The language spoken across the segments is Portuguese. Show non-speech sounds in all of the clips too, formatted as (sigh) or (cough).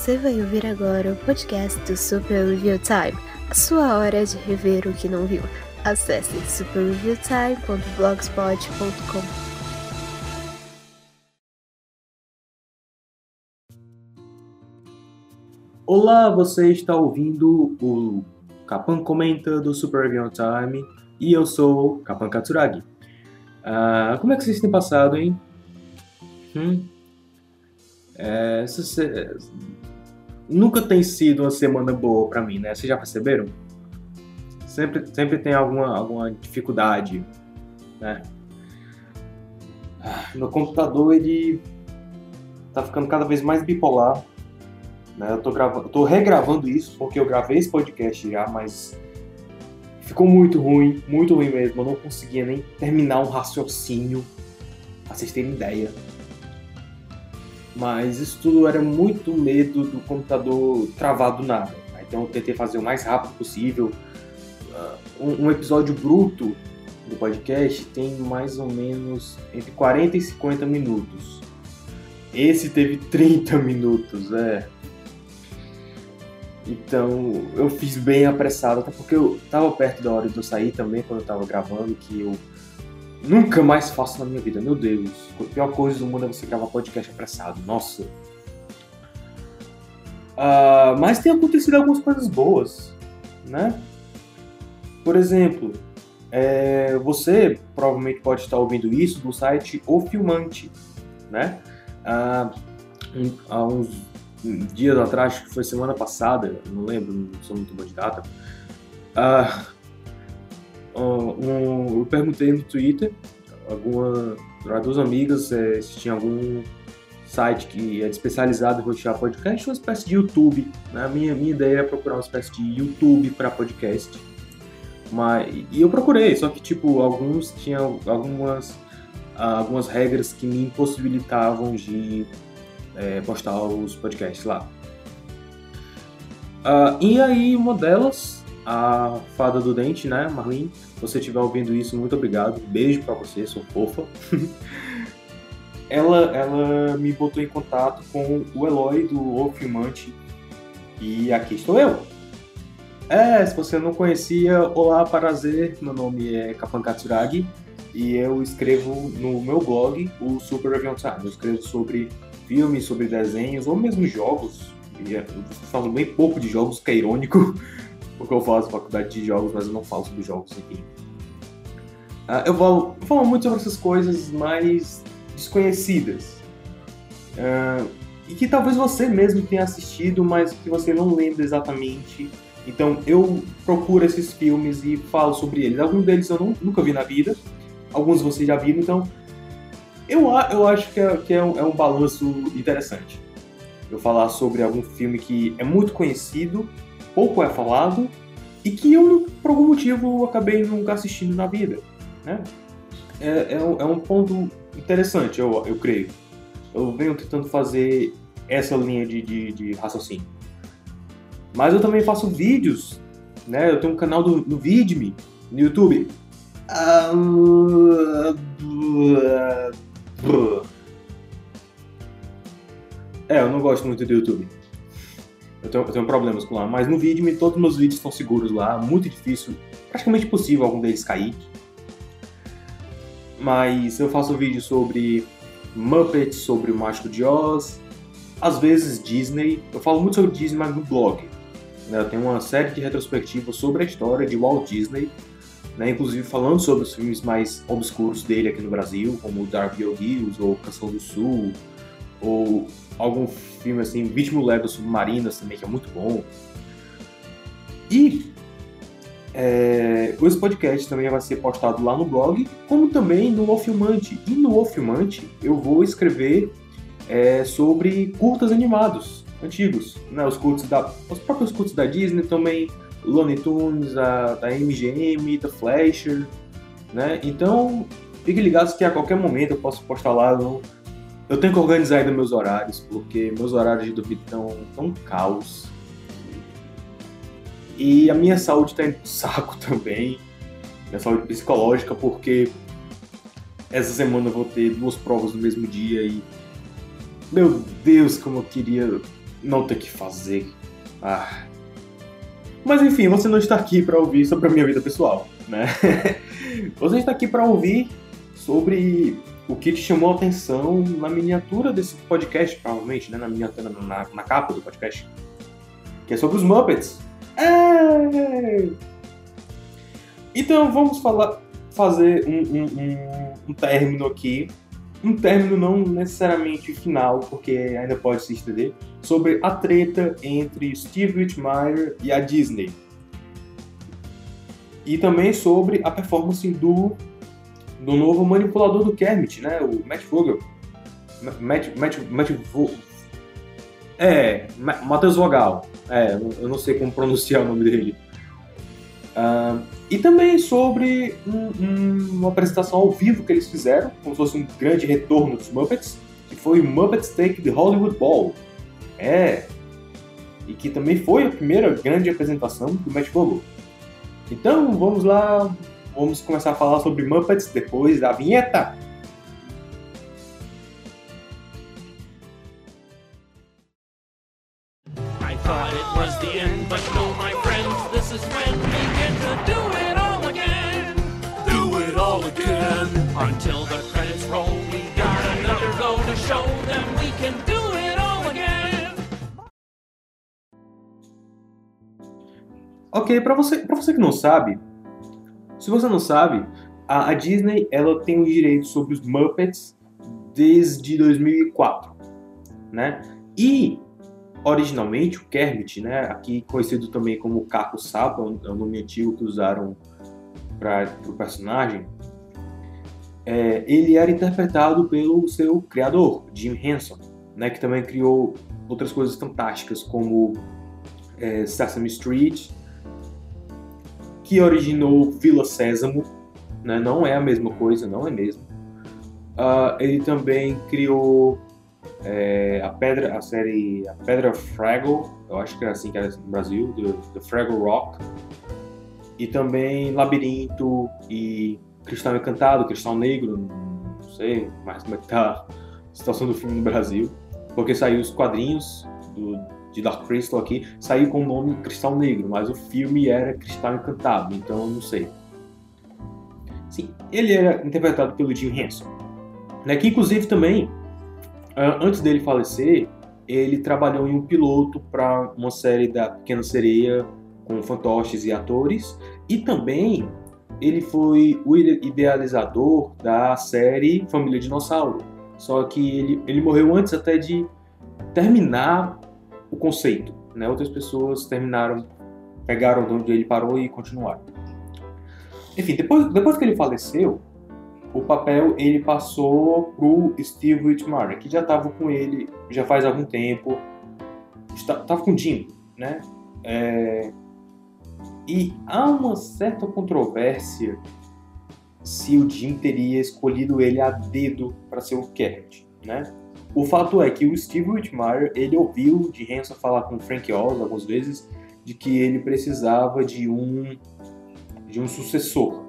Você vai ouvir agora o podcast do Super Review Time, a sua hora de rever o que não viu. Acesse superreviewtime.blogspot.com. Olá, você está ouvindo o Capan Comenta do Super Review Time e eu sou Capan Katsuragi. Ah, como é que vocês têm passado, hein? Hum? É, se- nunca tem sido uma semana boa pra mim, né? Vocês já perceberam? Sempre, sempre tem alguma, alguma dificuldade, né? Ah, Meu computador, ele tá ficando cada vez mais bipolar. Né? Eu tô, gravando, eu tô regravando isso, porque eu gravei esse podcast já, mas ficou muito ruim, muito ruim mesmo. Eu não conseguia nem terminar um raciocínio, pra vocês terem ideia. Mas isso tudo era muito medo do computador travar do nada. Então eu tentei fazer o mais rápido possível. Ah, Um, um episódio bruto do podcast tem mais ou menos entre 40 e 50 minutos. Esse teve 30 minutos, é. Então eu fiz bem apressado, até porque eu tava perto da hora de eu sair também quando eu tava gravando, que eu nunca mais faço na minha vida. Meu Deus, a pior coisa do mundo é você gravar podcast apressado. Nossa. Ah, mas tem acontecido algumas coisas boas, né? Por exemplo, é, você provavelmente pode estar ouvindo isso do site O Filmante, né? Ah, um- há uns dias atrás, que foi semana passada, não lembro, não sou muito bom de data. ah, um- eu perguntei no Twitter alguma para duas amigas eh, se tinha algum site que é especializado em rotear podcast, uma espécie de YouTube. Né? A minha, minha ideia é procurar uma espécie de YouTube para podcast. Mas, e eu procurei, só que tipo, alguns tinham algumas, algumas regras que me impossibilitavam de eh, postar os podcasts lá. Ah, e aí, uma delas, a fada do dente, né, Marlene? Se você estiver ouvindo isso, muito obrigado. Beijo pra você, sou fofa. (laughs) ela, ela me botou em contato com o Eloy do O Filmante. E aqui estou eu. É, se você não conhecia, olá, prazer. Meu nome é Kapan Katsuragi e eu escrevo no meu blog, o Super Review Time. Eu escrevo sobre filmes, sobre desenhos ou mesmo jogos. Eu falo bem pouco de jogos, que é irônico, porque eu faço faculdade de jogos, mas eu não falo sobre jogos aqui. Ah, eu falo, muito sobre essas coisas mais desconhecidas. Ah, e que talvez você mesmo tenha assistido, mas que você não lembra exatamente. Então eu procuro esses filmes e falo sobre eles. Alguns deles eu não- nunca vi na vida, alguns vocês já viram, então eu, eu acho que, é, que é, um, é um balanço interessante. Eu falar sobre algum filme que é muito conhecido, pouco é falado, e que eu, por algum motivo, acabei nunca assistindo na vida. Né? É, é, um, é um ponto interessante, eu, eu creio. Eu venho tentando fazer essa linha de, de, de raciocínio. Mas eu também faço vídeos, né? Eu tenho um canal do, no Vidme, no YouTube. É, eu não gosto muito do YouTube. Eu tenho, eu tenho problemas com lá, mas no Vidme todos os meus vídeos estão seguros lá, muito difícil, praticamente impossível algum deles cair. Mas eu faço vídeo sobre Muppets, sobre o Mágico de Oz, às vezes Disney. Eu falo muito sobre Disney, mas no blog. né? Eu tenho uma série de retrospectivas sobre a história de Walt Disney, né? inclusive falando sobre os filmes mais obscuros dele aqui no Brasil, como Darby O'Gills ou Canção do Sul, ou algum filme assim, Vítima Leva Submarinas também, que é muito bom. E é, esse podcast também vai ser postado lá no blog, como também no O Filmante. E no O Filmante eu vou escrever é, sobre curtas animados antigos, né? Os curtos da, os próprios curtos da Disney também, Looney Tunes, a, da MGM, da Flasher, né? Então fiquem ligados que a qualquer momento eu posso postar lá. Eu, eu tenho que organizar ainda meus horários, porque meus horários de dormir estão tão caos. E a minha saúde tá indo saco (laughs) também. Minha saúde psicológica, porque essa semana eu vou ter duas provas no mesmo dia e. Meu Deus, como eu queria não ter que fazer. Ah. Mas enfim, você não está aqui para ouvir sobre a minha vida pessoal, né? (laughs) você está aqui para ouvir sobre o que te chamou a atenção na miniatura desse podcast, provavelmente, né? Na miniatura, na, na capa do podcast. Que é sobre os Muppets. É... Então vamos falar, fazer um, um, um, um término aqui um término não necessariamente final, porque ainda pode se estender, sobre a treta entre Steve Whitmire e a Disney. E também sobre a performance do, do novo manipulador do Kermit, né? O Matt Vogel. Matt, Matt, Matt Vo... É, Matheus Vogal. É, eu não sei como pronunciar o nome dele. Uh, e também sobre um, um, uma apresentação ao vivo que eles fizeram, como se fosse um grande retorno dos Muppets, que foi o Muppets Take the Hollywood Ball. É. E que também foi a primeira grande apresentação do Matt Vogel. Então, vamos lá, vamos começar a falar sobre Muppets depois da vinheta. I thought it was the end, but no, my friends, this is when we get to do it all again. Do it all again. Until the credits roll, we got another go to show them we can do it all again. Ok, para você, pra você que não sabe, se você não sabe, a, a Disney ela tem os direitos sobre os Muppets desde 2004, né? E originalmente o Kermit, né, aqui conhecido também como Caco Sapa, é o nome antigo que usaram para o personagem, é, ele era interpretado pelo seu criador, Jim Henson, né, que também criou outras coisas fantásticas como é, Sesame Street, que originou Vila Sésamo, né, não é a mesma coisa, não é mesmo. Uh, ele também criou é, a pedra, a série a Pedra Fraggle, eu acho que é assim que era no Brasil, do, do Fraggle Rock, e também Labirinto e Cristal Encantado, Cristal Negro, não sei mais como é que tá a situação do filme no Brasil, porque saiu os quadrinhos do, de Dark Crystal aqui, saiu com o nome Cristal Negro, mas o filme era Cristal Encantado, então não sei. Sim, ele era interpretado pelo Jim Henson, né, que inclusive também ah, antes dele falecer, ele trabalhou em um piloto para uma série da Pequena Sereia com fantoches e atores, e também ele foi o idealizador da série Família Dinossauro. Só que ele, ele morreu antes até de terminar o conceito. Né? Outras pessoas terminaram, pegaram de onde ele parou e continuaram. Enfim, depois, depois que ele faleceu, o papel ele passou pro Steve Whitmire, que já estava com ele já faz algum tempo, estava com o Jim, né? É, e há uma certa controvérsia se o Jim teria escolhido ele a dedo para ser o Kermit, né? O fato é que o Steve Whitmire, ele ouviu de Hanson falar com o Frank Oz algumas vezes de que ele precisava de um de um sucessor.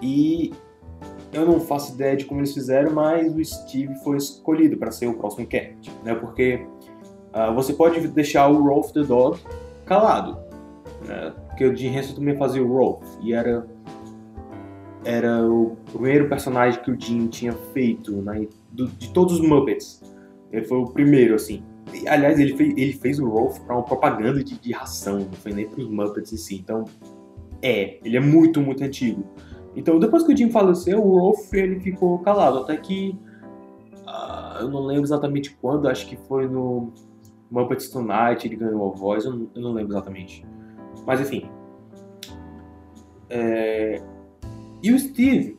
E eu não faço ideia de como eles fizeram, mas o Steve foi escolhido para ser o próximo Kermit, né? Porque uh, você pode deixar o Rolf the Dog calado, né? Porque o Jim Henson também fazia o Rolf e era era o primeiro personagem que o Jim tinha feito, né? Do, de todos os Muppets. Ele foi o primeiro, assim. E, aliás, ele fez, ele fez o Rolf para uma propaganda de, de ração, não foi nem para os Muppets em si. Então, é, ele é muito, muito antigo. Então, depois que o Jim faleceu, o Rolf ele ficou calado, até que uh, eu não lembro exatamente quando, acho que foi no Muppets Tonight ele ganhou a voz, eu não, eu não lembro exatamente. Mas enfim. É... E o Steve,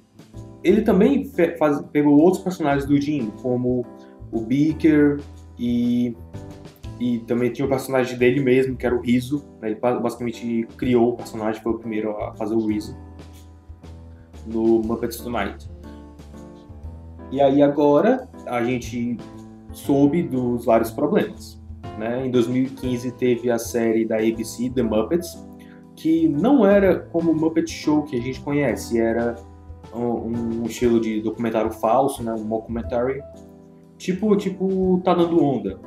ele também faz, pegou outros personagens do Jim, como o Beaker e, e também tinha o personagem dele mesmo, que era o Riso. Né? Ele basicamente criou o personagem, foi o primeiro a fazer o Riso no Muppets Tonight. E aí agora a gente soube dos vários problemas. Né? Em 2015 teve a série da ABC, The Muppets, que não era como o Muppet Show que a gente conhece, era um, um estilo de documentário falso, né? um mockumentary, tipo, tipo Tá Dando Onda.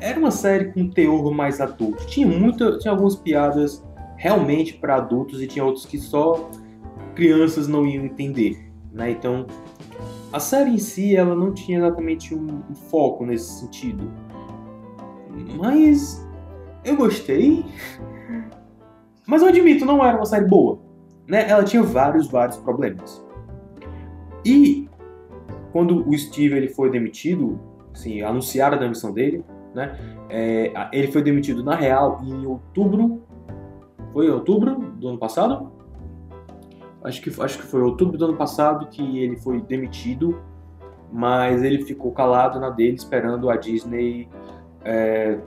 era uma série com teor mais adulto. Tinha muita, tinha algumas piadas realmente para adultos e tinha outros que só crianças não iam entender, né? Então, a série em si ela não tinha exatamente um, um foco nesse sentido. Mas eu gostei. Mas eu admito, não era uma série boa. Né? Ela tinha vários, vários problemas. E quando o Steve ele foi demitido, assim, anunciaram a demissão dele, né? É, ele foi demitido na real em outubro. Foi em outubro do ano passado? Acho que, acho que foi outubro do ano passado que ele foi demitido, mas ele ficou calado na dele esperando a Disney é,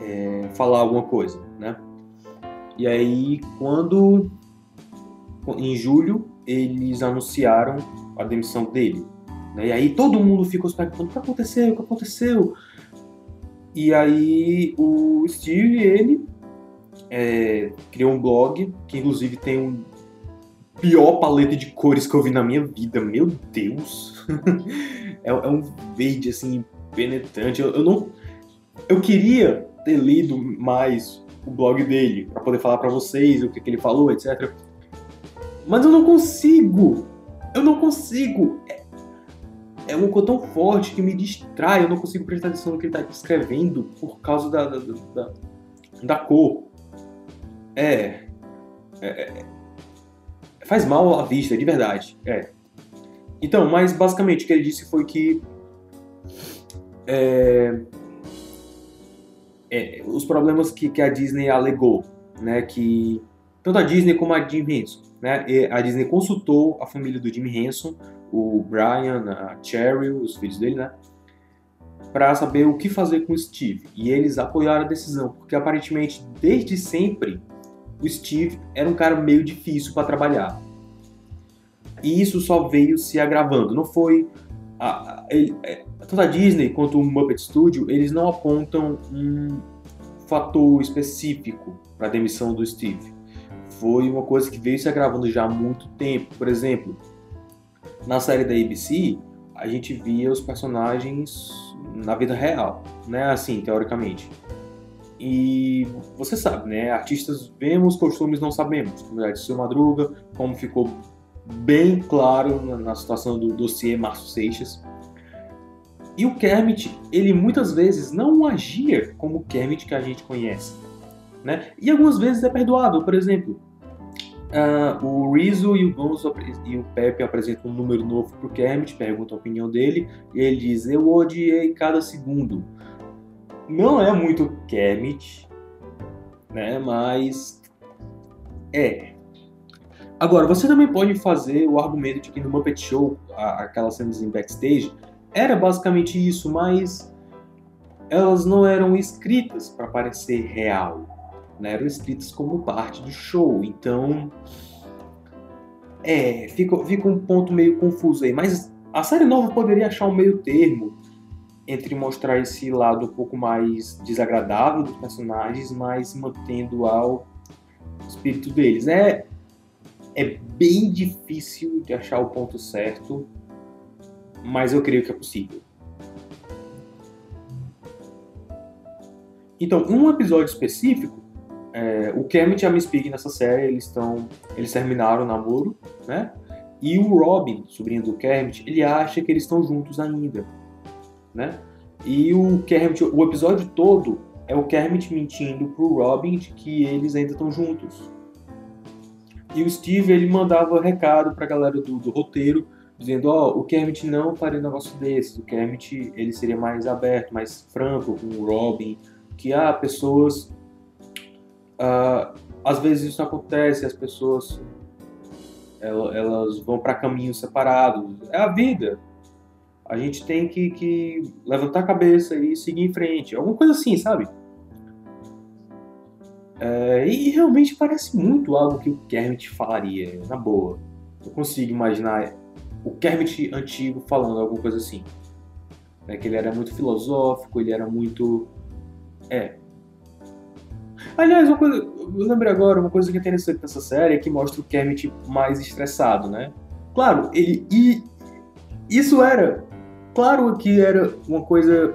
é, falar alguma coisa, né? E aí, quando em julho eles anunciaram a demissão dele, né? E aí todo mundo ficou se perguntando o que aconteceu, o que aconteceu. E aí o Steve ele é, criou um blog que inclusive tem um pior paleta de cores que eu vi na minha vida, meu Deus. (laughs) é, é, um verde assim penetrante. Eu, eu não, eu queria ter lido mais o blog dele para poder falar para vocês o que, que ele falou, etc. Mas eu não consigo. Eu não consigo. É, é uma tão forte que me distrai. Eu não consigo prestar atenção no que ele está escrevendo por causa da, da, da, da cor. É, é, é, Faz mal à vista, de verdade. É. Então, mas basicamente o que ele disse foi que. É, é, os problemas que, que a Disney alegou, né, que tanto a Disney como a Jim Henson, né, a Disney consultou a família do Jim Henson, o Brian, a Cheryl, os filhos dele, né, para saber o que fazer com o Steve. E eles apoiaram a decisão, porque aparentemente desde sempre o Steve era um cara meio difícil para trabalhar. E isso só veio se agravando. Não foi a, a, é, tanto a Disney quanto o Muppet Studio, eles não apontam um fator específico para a demissão do Steve. Foi uma coisa que veio se agravando já há muito tempo. Por exemplo, na série da ABC, a gente via os personagens na vida real, né? Assim, teoricamente. E você sabe, né? Artistas vemos, costumes não sabemos. Como já disse o Madruga, como ficou bem claro na situação do dossiê Márcio Seixas. E o Kermit, ele muitas vezes não agia como o Kermit que a gente conhece. Né? E algumas vezes é perdoável. Por exemplo, uh, o Rizzo e o Gonzo e o Pepe apresentam um número novo para o Kermit, perguntam a opinião dele, e ele diz: Eu odiei cada segundo. Não é muito Kermit, né? mas é. Agora, você também pode fazer o argumento de que no Muppet Show, aquelas cenas em backstage, era basicamente isso, mas elas não eram escritas para parecer real, né? eram escritas como parte do show. Então, é, fica, fica um ponto meio confuso aí. Mas a série nova poderia achar um meio termo entre mostrar esse lado um pouco mais desagradável dos personagens, mas mantendo ao espírito deles. É, é bem difícil de achar o ponto certo, mas eu creio que é possível. Então, um episódio específico, é, o Kermit e a Miss Piggy nessa série, eles estão, eles terminaram o namoro, né? E o Robin, sobrinho do Kermit, ele acha que eles estão juntos ainda, né? E o Kermit, o episódio todo é o Kermit mentindo pro Robin de que eles ainda estão juntos. E o Steve, ele mandava recado pra galera do, do roteiro, dizendo, ó, oh, o Kermit não faria um negócio desses, o Kermit, ele seria mais aberto, mais franco com o Robin, que, ah, pessoas... Uh, às vezes isso acontece, as pessoas elas vão para caminhos separados. É a vida. A gente tem que, que levantar a cabeça e seguir em frente. Alguma coisa assim, sabe? É, e realmente parece muito algo que o Kermit falaria, na boa. Eu consigo imaginar o Kermit antigo falando alguma coisa assim. É, que ele era muito filosófico, ele era muito. É. Aliás, uma coisa. Eu lembrei agora, uma coisa que é interessante nessa série é que mostra o Kermit mais estressado, né? Claro, ele. E isso era. Claro que era uma coisa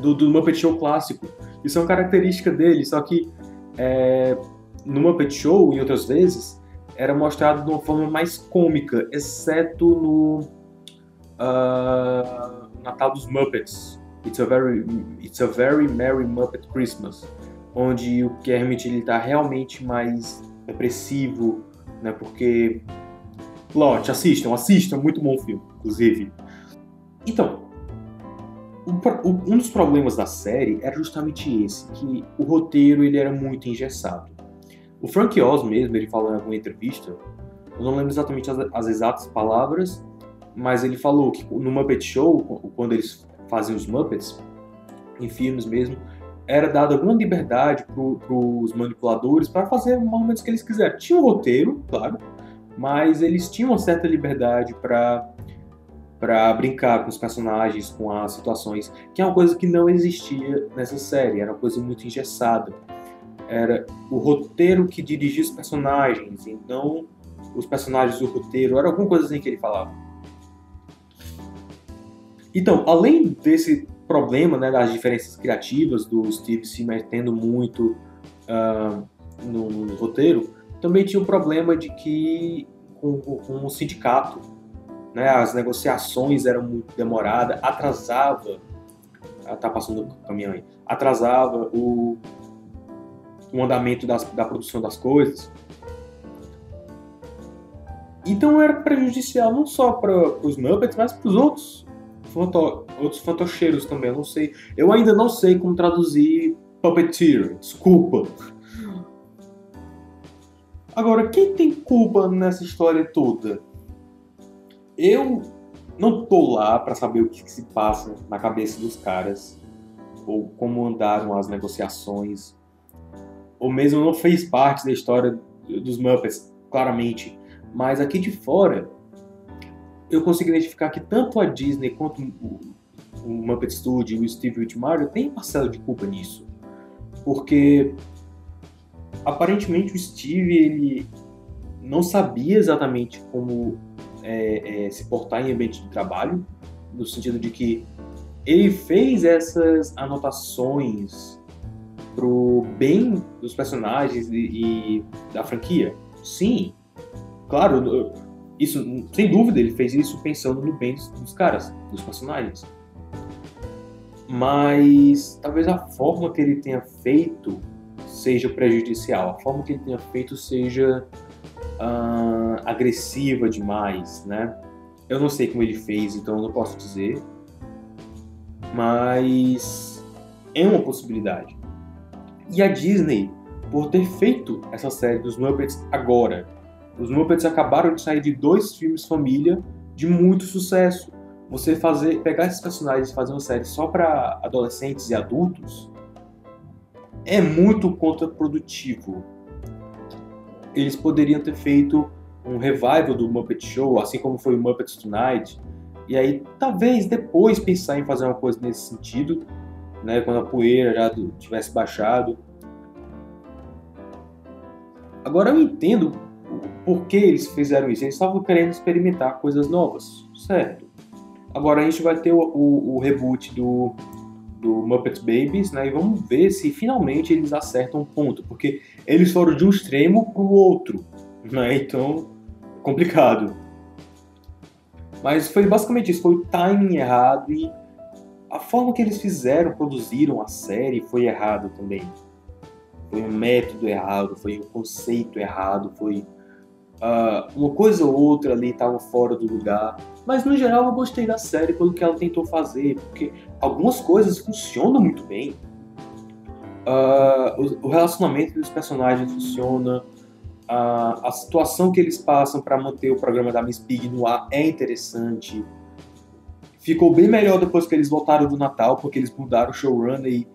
do, do Muppet Show clássico. Isso é uma característica dele, só que é, no Muppet Show, em outras vezes, era mostrado de uma forma mais cômica, exceto no uh, Natal dos Muppets. It's a very, it's a very merry Muppet Christmas, onde o Kermit ele tá realmente mais depressivo, né? Porque Plot, assistam, assistam, muito bom filme, inclusive. Então, um dos problemas da série era justamente esse, que o roteiro ele era muito engessado. O Frank Oz mesmo, ele falou em alguma entrevista, eu não lembro exatamente as, as exatas palavras, mas ele falou que no Muppet Show, quando eles fazem os Muppets, em filmes mesmo, era dada alguma liberdade para os manipuladores para fazer momentos que eles quiserem. Tinha um roteiro, claro, mas eles tinham uma certa liberdade para para brincar com os personagens, com as situações, que é uma coisa que não existia nessa série, era uma coisa muito engessada. Era o roteiro que dirigia os personagens, então os personagens do roteiro, era alguma coisa assim que ele falava. Então, além desse problema né, das diferenças criativas do Steve se metendo muito uh, no roteiro, também tinha o problema de que com, com o sindicato, né, as negociações eram muito demoradas, atrasava, ah, tá passando o caminhão aí, atrasava o, o andamento das, da produção das coisas. Então era prejudicial não só para os Muppets, mas para os outros, fanto, outros fantocheiros também. Eu não sei, eu ainda não sei como traduzir puppeteer, desculpa. Agora, quem tem culpa nessa história toda? Eu não tô lá para saber o que, que se passa na cabeça dos caras, ou como andaram as negociações, ou mesmo não fez parte da história dos Muppets, claramente. Mas aqui de fora, eu consigo identificar que tanto a Disney quanto o, o Muppet Studio e o Steve Whitmire têm parcela de culpa nisso. Porque aparentemente o Steve ele não sabia exatamente como é, é, se portar em ambiente de trabalho, no sentido de que ele fez essas anotações pro bem dos personagens e, e da franquia. Sim, claro, isso sem dúvida ele fez isso pensando no bem dos, caras, dos personagens. Mas talvez a forma que ele tenha feito seja prejudicial, a forma que ele tenha feito seja uh, agressiva demais, né? Eu não sei como ele fez, então eu não posso dizer, mas é uma possibilidade. E a Disney, por ter feito essa série dos Muppets agora, os Muppets acabaram de sair de dois filmes família de muito sucesso. Você fazer, pegar esses personagens e fazer uma série só para adolescentes e adultos é muito contraprodutivo. Eles poderiam ter feito um revival do Muppet Show, assim como foi o Muppets Tonight, e aí talvez depois pensar em fazer uma coisa nesse sentido, né, quando a poeira já tivesse baixado. Agora eu entendo por que eles fizeram isso. Eles estavam querendo experimentar coisas novas, certo? Agora a gente vai ter o, o, o reboot do do Muppet Babies, né? E vamos ver se finalmente eles acertam um ponto, porque eles foram de um extremo para o outro, né? Então, complicado. Mas foi basicamente isso, foi o timing errado e a forma que eles fizeram, produziram a série foi errado também. Foi um método errado, foi um conceito errado, foi Uh, uma coisa ou outra ali estava fora do lugar, mas no geral eu gostei da série pelo que ela tentou fazer, porque algumas coisas funcionam muito bem. Uh, o, o, relacionamento dos personagens funciona, uh, a situação que eles passam para manter o programa da Miss Pig no ar é interessante. Ficou bem melhor depois que eles voltaram do Natal, porque eles mudaram o showrunner e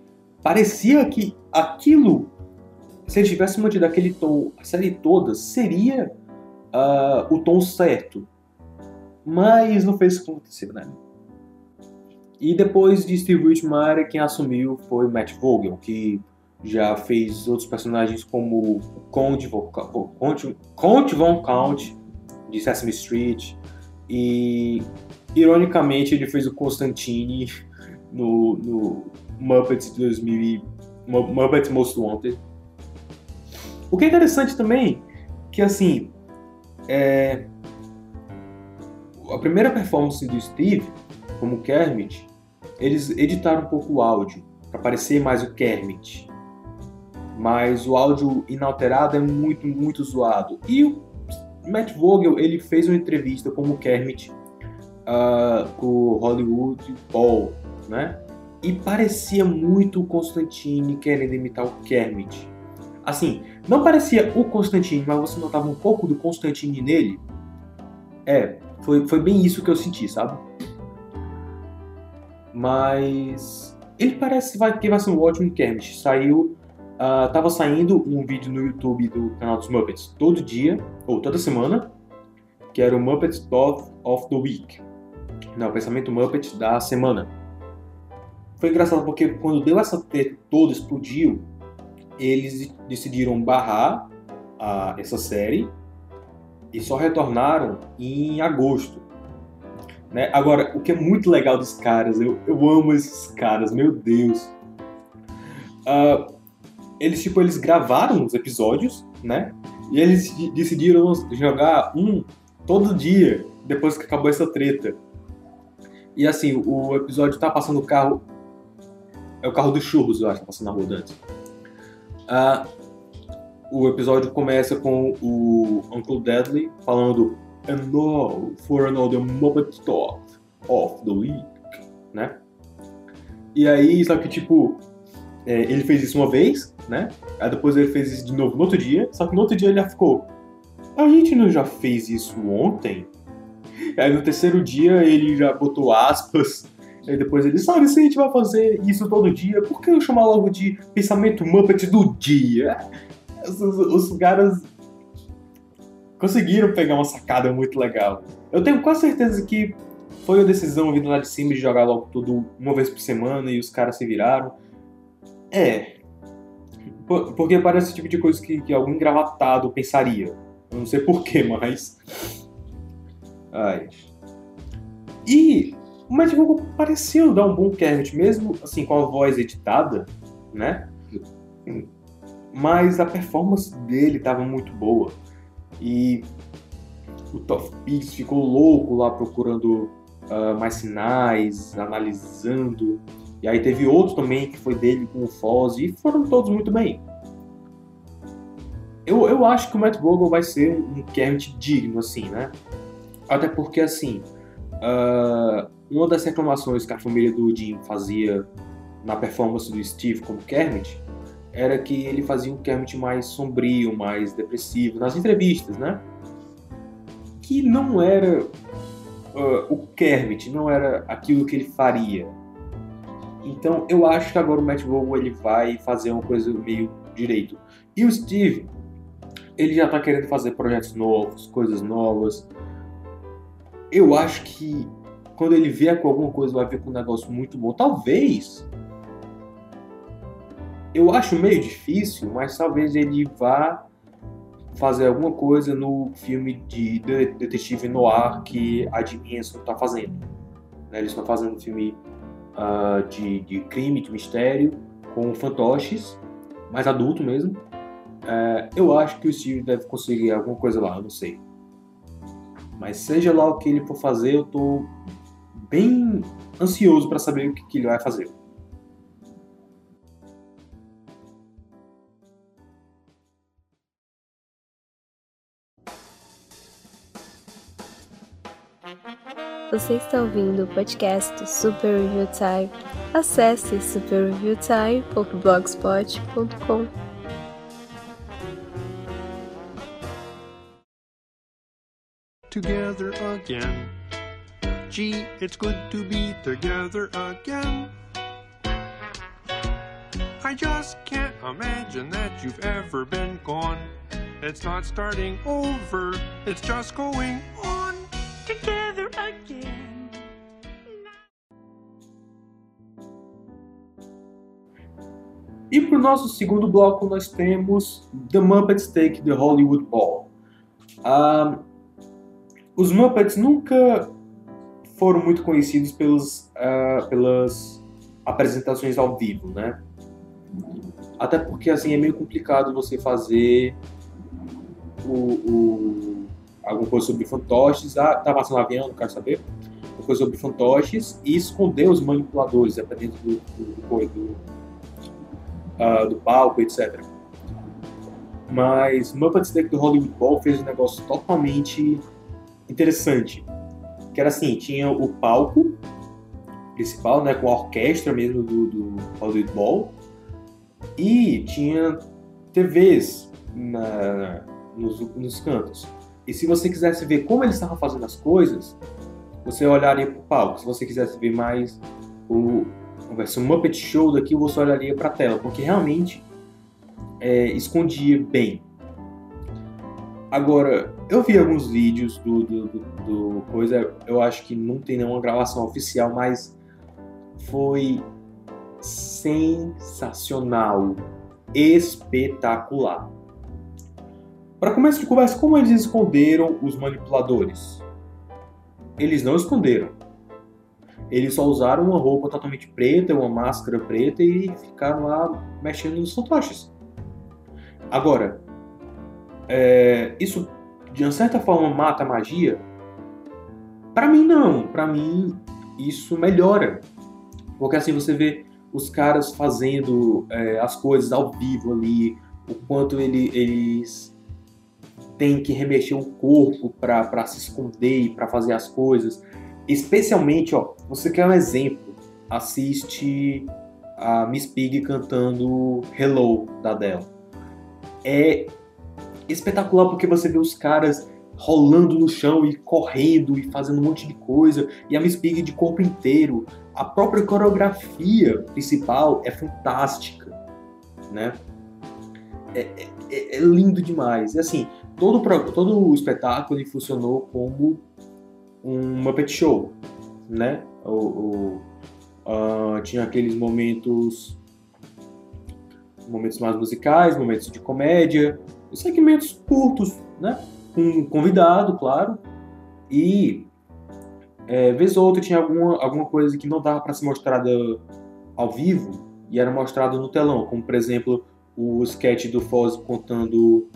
parecia que aquilo, se eles tivessem mantido aquele tom a série toda, seria uh, o tom certo. Mas não fez isso acontecer, né? E depois de Steve Whitmire, quem assumiu foi Matt Vogel, que já fez outros personagens como Conde, Conde, Von Count, de Sesame Street, e ironicamente ele fez o Constantine (laughs) no, no Muppets de 2000 Muppets Most Wanted. O que é interessante também, que assim, é... a primeira performance do Steve, como Kermit, eles editaram um pouco o áudio, para parecer mais o Kermit. Mas o áudio inalterado é muito, muito zoado. E o Matt Vogel, ele fez uma entrevista como Kermit uh, com o Hollywood Bowl, né? E parecia muito o Constantine querendo imitar o Kermit. Assim, não parecia o Constantine, mas você notava um pouco do Constantine nele. É, foi, foi bem isso que eu senti, sabe? Mas ele parece que vai ser um ótimo Kermit. Saiu, uh, tava saindo um vídeo no YouTube do canal dos Muppets todo dia, ou toda semana, que era o Muppets Thought of the Week. Não, o pensamento Muppet da semana. Foi engraçado porque quando deu essa treta toda, explodiu, eles decidiram barrar a, essa série e só retornaram em agosto. Né? Agora, o que é muito legal dos caras, eu, eu amo esses caras, meu Deus. Uh, eles, tipo, eles gravaram os episódios, né? E eles decidiram jogar um todo dia, depois que acabou essa treta. E assim, o episódio tá passando o carro. É o carro dos churros, eu acho, passando na rua antes. O episódio começa com o Uncle Deadly falando And now for another Muppet Talk of the Week, né? E aí, só que tipo, é, ele fez isso uma vez, né? Aí depois ele fez isso de novo no outro dia, só que no outro dia ele já ficou. A gente não já fez isso ontem? Aí no terceiro dia ele já botou aspas. Aí depois ele, sabe, se a gente vai fazer isso todo dia, por que eu chamar logo de pensamento Muppet do dia? Os, os caras conseguiram pegar uma sacada muito legal. Eu tenho quase certeza que foi a decisão vindo lá de cima de jogar logo tudo uma vez por semana e os caras se viraram. É. Porque parece o tipo de coisa que, que algum engravatado pensaria. Eu não sei porquê, mas. Ai. E o Matt Google pareceu dar um bom Kermit, mesmo assim com a voz editada, né? Mas a performance dele estava muito boa. E o Toff Pigs ficou louco lá procurando uh, mais sinais, analisando. E aí teve outro também que foi dele com o Foz e foram todos muito bem. Eu, eu acho que o Matt Vogel vai ser um Kermit digno, assim, né? Até porque, assim, uh, uma das reclamações que a família do Jim fazia na performance do Steve como Kermit era que ele fazia um Kermit mais sombrio, mais depressivo, nas entrevistas, né? Que não era uh, o Kermit, não era aquilo que ele faria. Então eu acho que agora o Matt Vogel ele vai fazer uma coisa meio direito. E o Steve, ele já tá querendo fazer projetos novos, coisas novas eu acho que quando ele vier com alguma coisa, vai vir com um negócio muito bom. Talvez. Eu acho meio difícil, mas talvez ele vá fazer alguma coisa no filme de detetive noir que a Jim está fazendo. Né, eles estão fazendo um filme uh, de, de, crime, de mistério, com fantoches, mais adulto mesmo. Uh, eu acho que o Steve deve conseguir alguma coisa lá, não sei. Mas seja lá o que ele for fazer, eu tô bem ansioso para saber o que, que ele vai fazer. Você está ouvindo o podcast Super Review Time. Acesse superreviewtime.blogspot.com. together again. Gee, it's good to be together again. I just can't imagine that you've ever been gone. It's not starting over, it's just going on together again. E para o nosso segundo bloco nós temos The Muppets Take the Hollywood Ball. Um, os Muppets nunca foram muito conhecidos pelos, uh, pelas apresentações ao vivo, né? Até porque assim é meio complicado você fazer o, o alguma coisa sobre fantoches. Ah, tá passando um avião, não quero saber. Alguma coisa sobre fantoches e esconder os manipuladores, dependendo do, do, do, uh, do palco, etc. Mas Muppets Day do Hollywood Bowl fez um negócio totalmente interessante. Que era assim, tinha o palco principal, né, com a orquestra mesmo do, do Hollywood Bowl, e tinha TVs na, nos, nos cantos. E se você quisesse ver como eles estavam fazendo as coisas, você olharia para o palco. Se você quisesse ver mais o, o Muppet Show daqui, você olharia para a tela, porque realmente é, escondia bem. Agora, eu vi alguns vídeos do, do, do, do, coisa, eu acho que não tem nenhuma gravação oficial, mas foi sensacional, espetacular. Para começo de conversa, como eles esconderam os manipuladores? Eles não esconderam. Eles só usaram uma roupa totalmente preta, uma máscara preta e ficaram lá mexendo nos fantoches. Agora, é, isso de uma certa forma mata a magia? Para mim não. Para mim isso melhora, porque assim você vê os caras fazendo é, as coisas ao vivo ali, o quanto ele, eles têm que remexer o corpo para se esconder e para fazer as coisas. Especialmente, ó, você quer um exemplo, assiste a Miss Pig cantando Hello da Adele. É espetacular porque você vê os caras rolando no chão e correndo e fazendo um monte de coisa, e a Miss Pig de corpo inteiro. A própria coreografia principal é fantástica, né? É, é, é lindo demais. E assim, todo, todo o espetáculo ele funcionou como um Muppet Show, né? O, o uh, tinha aqueles momentos momentos mais musicais, momentos de comédia, segmentos curtos, né? Um convidado, claro, e é, vez ou outra tinha alguma, alguma coisa que não dava para ser mostrada ao vivo e era mostrado no telão, como por exemplo o sketch do Foz contando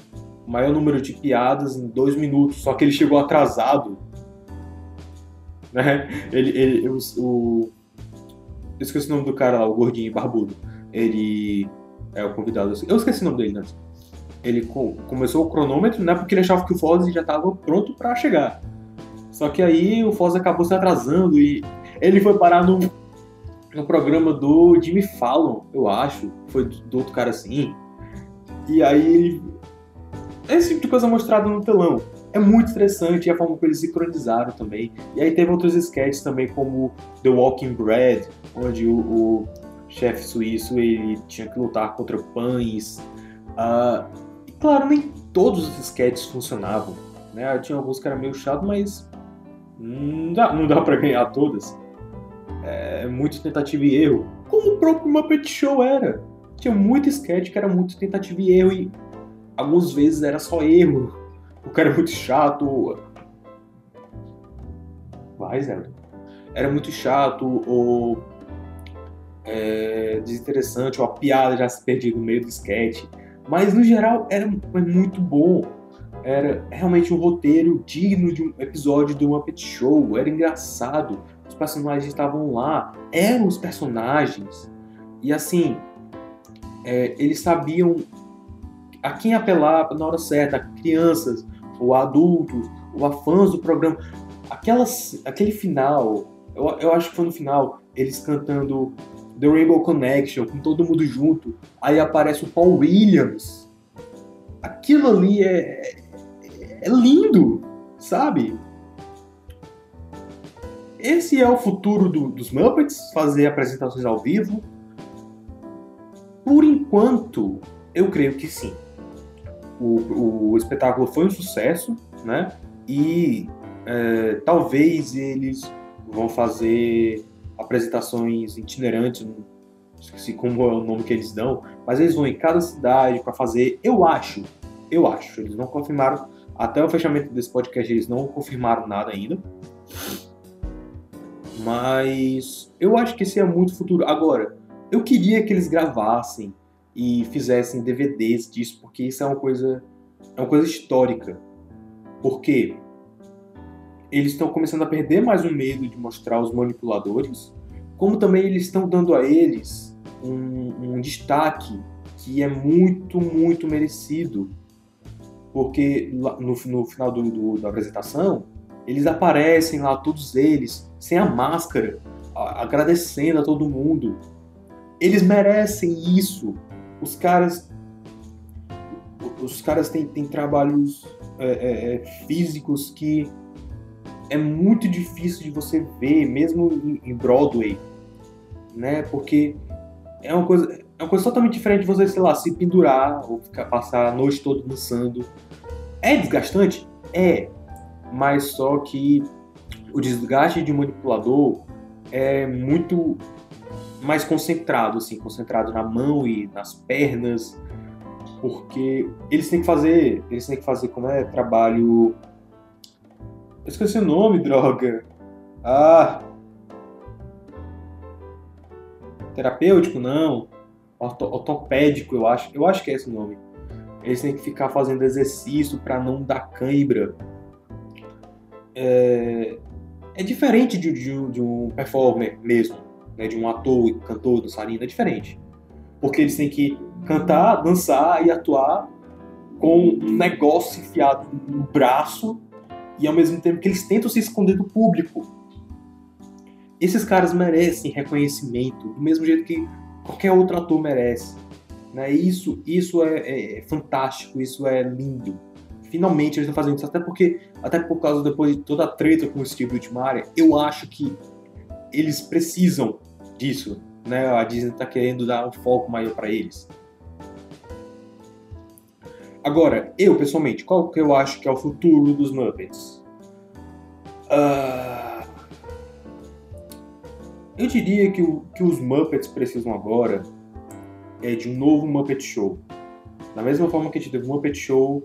o maior número de piadas em dois minutos, só que ele chegou atrasado. Né? Ele, ele, o, o, eu esqueci o nome do cara lá, o gordinho barbudo. Ele é o convidado. Eu esqueci o nome dele, né? Ele começou o cronômetro, né? Porque ele achava que o Foz já estava pronto para chegar. Só que aí o Foz acabou se atrasando e ele foi parar no, no programa do Jimmy Fallon, eu acho. Foi do, outro cara assim. E aí Esse tipo de coisa mostrado no telão. É muito interessante a forma como eles sincronizaram também. E aí teve outros sketches também, como The Walking Bread, onde o, o chefe suíço ele tinha que lutar contra pães. Uh, e claro, nem todos os sketches funcionavam. Né? Tinha alguns que eram meio chato, mas não dá, não dá para ganhar todas. É muito tentativa e erro. Como o próprio Muppet Show era. Tinha muito sketch que era muito tentativa e erro e algumas vezes era só erro. O cara era muito chato. Vai, Zé. Era muito chato ou é, desinteressante, ou a piada já se perdia no meio do sketch. Mas no geral era muito bom era realmente um roteiro digno de um episódio do Muppet Show, era engraçado, os personagens estavam lá, eram os personagens. E assim, é, eles sabiam a quem apelar na hora certa, a crianças, ou a adultos, ou a fãs do programa. Aquelas, aquele final, eu, eu acho que foi no final, eles cantando The Rainbow Connection, com todo mundo junto, aí aparece o Paul Williams. Aquilo ali é, é lindo, sabe? Esse é o futuro do, dos Muppets, fazer apresentações ao vivo. Por enquanto, eu creio que sim. O, o espetáculo foi um sucesso, né? E é, talvez eles vão fazer apresentações itinerantes, esqueci como é o nome que eles dão, mas eles vão em cada cidade para fazer. Eu acho, eu acho, eles não confirmaram até o fechamento desse podcast, eles não confirmaram nada ainda. Mas eu acho que esse é muito futuro. Agora, eu queria que eles gravassem e fizessem DVDs disso, porque isso é uma coisa, é uma coisa histórica. Porque eles estão começando a perder mais o medo de mostrar os manipuladores, como também eles estão dando a eles um, um destaque que é muito, muito merecido. Porque no, no final do, do, da apresentação, eles aparecem lá, todos eles, sem a máscara, agradecendo a todo mundo. Eles merecem isso. Os caras. Os caras têm, têm trabalhos é, é, é físicos que é muito difícil de você ver, mesmo em Broadway, né? Porque é uma coisa, é uma coisa totalmente diferente de você, sei lá, se pendurar ou ficar, passar a noite toda dançando. É desgastante? É. Mas só que o desgaste de manipulador é muito mais concentrado, assim, concentrado na mão e nas pernas, porque eles têm que fazer, eles têm que fazer como é trabalho. Esqueci o nome, droga. Ah, terapêutico não, ortopédico, eu acho, eu acho que é esse o nome. Eles têm que ficar fazendo exercício para não dar cãibra. É, é diferente de, de, de um performer mesmo né, de um ator, cantor, dançarino, é diferente. Porque eles têm que cantar, dançar e atuar com um negócio enfiado no braço e ao mesmo tempo que eles tentam se esconder do público. Esses caras merecem reconhecimento do mesmo jeito que qualquer outro ator merece. Né? Isso, isso é, é, é fantástico, isso é lindo. Finalmente eles estão fazendo isso, até porque, até por causa depois de toda a treta com o Steve Whitmire, eu acho que eles precisam disso, né? A Disney está querendo dar um foco maior para eles. Agora, eu pessoalmente, qual que eu acho que é o futuro dos Muppets? Uh... Eu diria que o que os Muppets precisam agora é de um novo Muppet Show. Da mesma forma que a gente teve um Muppet Show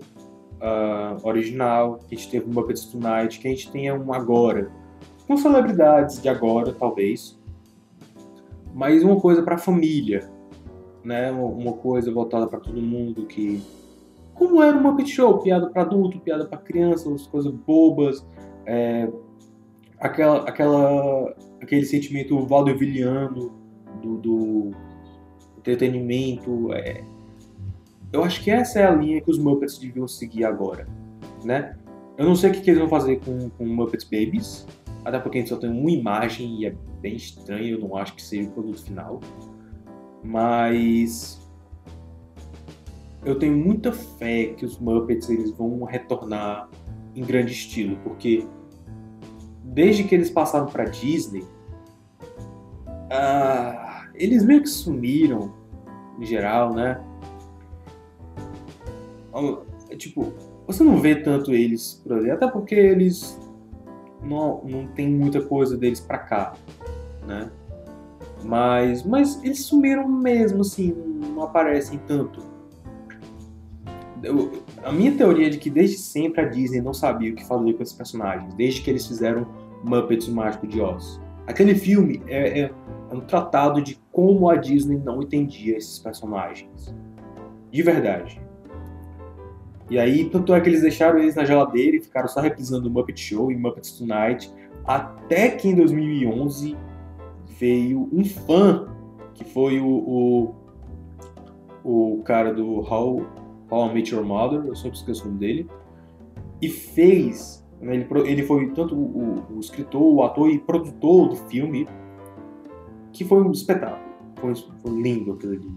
uh, original, que a gente teve um Muppets Tonight, que a gente tenha um agora. Com celebridades de agora, talvez mas uma coisa para a família, né? Uma coisa voltada para todo mundo que como era uma Muppet Show, piada para adulto, piada para criança, coisas bobas, é, aquela, aquela, aquele sentimento vaudevilliano do, do entretenimento. É. Eu acho que essa é a linha que os Muppets deviam seguir agora, né? Eu não sei o que, que eles vão fazer com, com Muppets Babies, até porque a gente só tem uma imagem e é bem estranho, eu não acho que seja o produto final. Mas eu tenho muita fé que os Muppets eles vão retornar em grande estilo, porque desde que eles passaram para Disney, uh, eles meio que sumiram em geral, né? Tipo, você não vê tanto eles por ali, até porque eles não, não tem muita coisa deles para cá, né? Mas, mas eles sumiram mesmo, assim, não aparecem tanto. Eu, a minha teoria é de que desde sempre a Disney não sabia o que fazer com esses personagens, desde que eles fizeram Muppets Mágico de Oz. Aquele filme é, é, é um tratado de como a Disney não entendia esses personagens. De verdade. E aí, tanto é que eles deixaram eles na geladeira e ficaram só reprisando Muppet Show e Muppets Tonight, até que em 2011 veio um fã, que foi o, o, o cara do How, How I Met Your Mother, eu sempre esqueço o nome dele, e fez, né, ele, ele foi tanto o, o, escritor, o ator e produtor do filme, que foi um espetáculo, foi, foi lindo aquilo ali.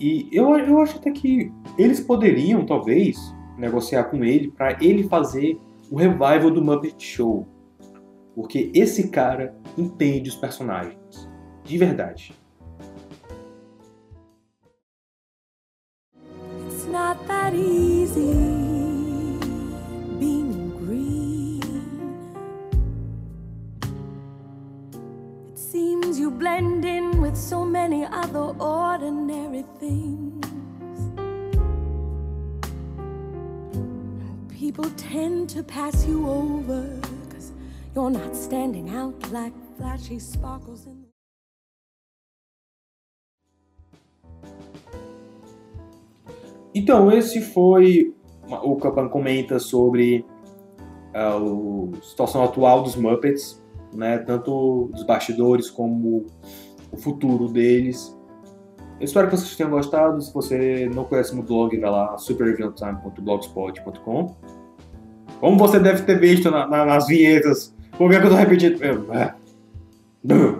E eu, eu acho até que eles poderiam, talvez, negociar com ele para ele fazer o revival do Muppet Show. Porque esse cara entende os personagens. De verdade. Not easy being green. It seems you blend in with so many other ordinary things. People tend to pass you over, cause You're not standing out like flashy sparkles in Então, esse foi o Capan comenta sobre a situação atual dos Muppets, né, tanto dos bastidores como o futuro deles. Eu espero que vocês tenham gostado. Se você não conhece meu blog, vai lá, superreviewtime.blogspot.com. Como você deve ter visto na, na, nas vinhetas, vou ver que eu tô repetindo. É. (laughs)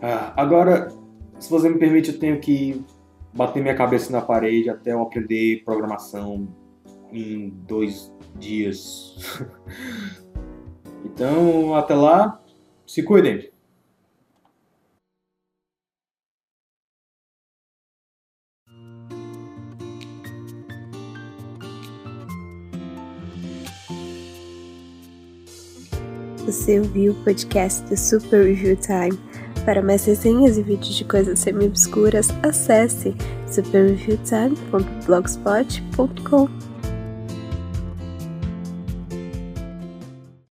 ah, agora, se você me permite, eu tenho que bater minha cabeça na parede até eu aprender programação em dois dias. (laughs) então, até lá, se cuidem. Você ouviu o podcast do Super Review Time. Para mais resenhas e vídeos de coisas semi-obscuras, acesse superreviewtime.blogspot.com.